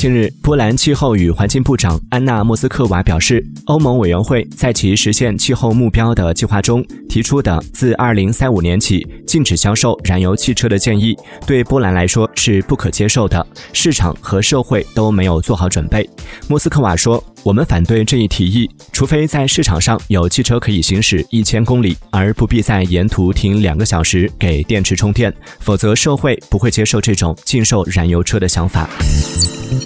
近日，波兰气候与环境部长安娜·莫斯科娃表示，欧盟委员会在其实现气候目标的计划中提出的自2035年起禁止销售燃油汽车的建议，对波兰来说是不可接受的，市场和社会都没有做好准备。莫斯科娃说：“我们反对这一提议，除非在市场上有汽车可以行驶一千公里，而不必在沿途停两个小时给电池充电，否则社会不会接受这种禁售燃油车的想法。”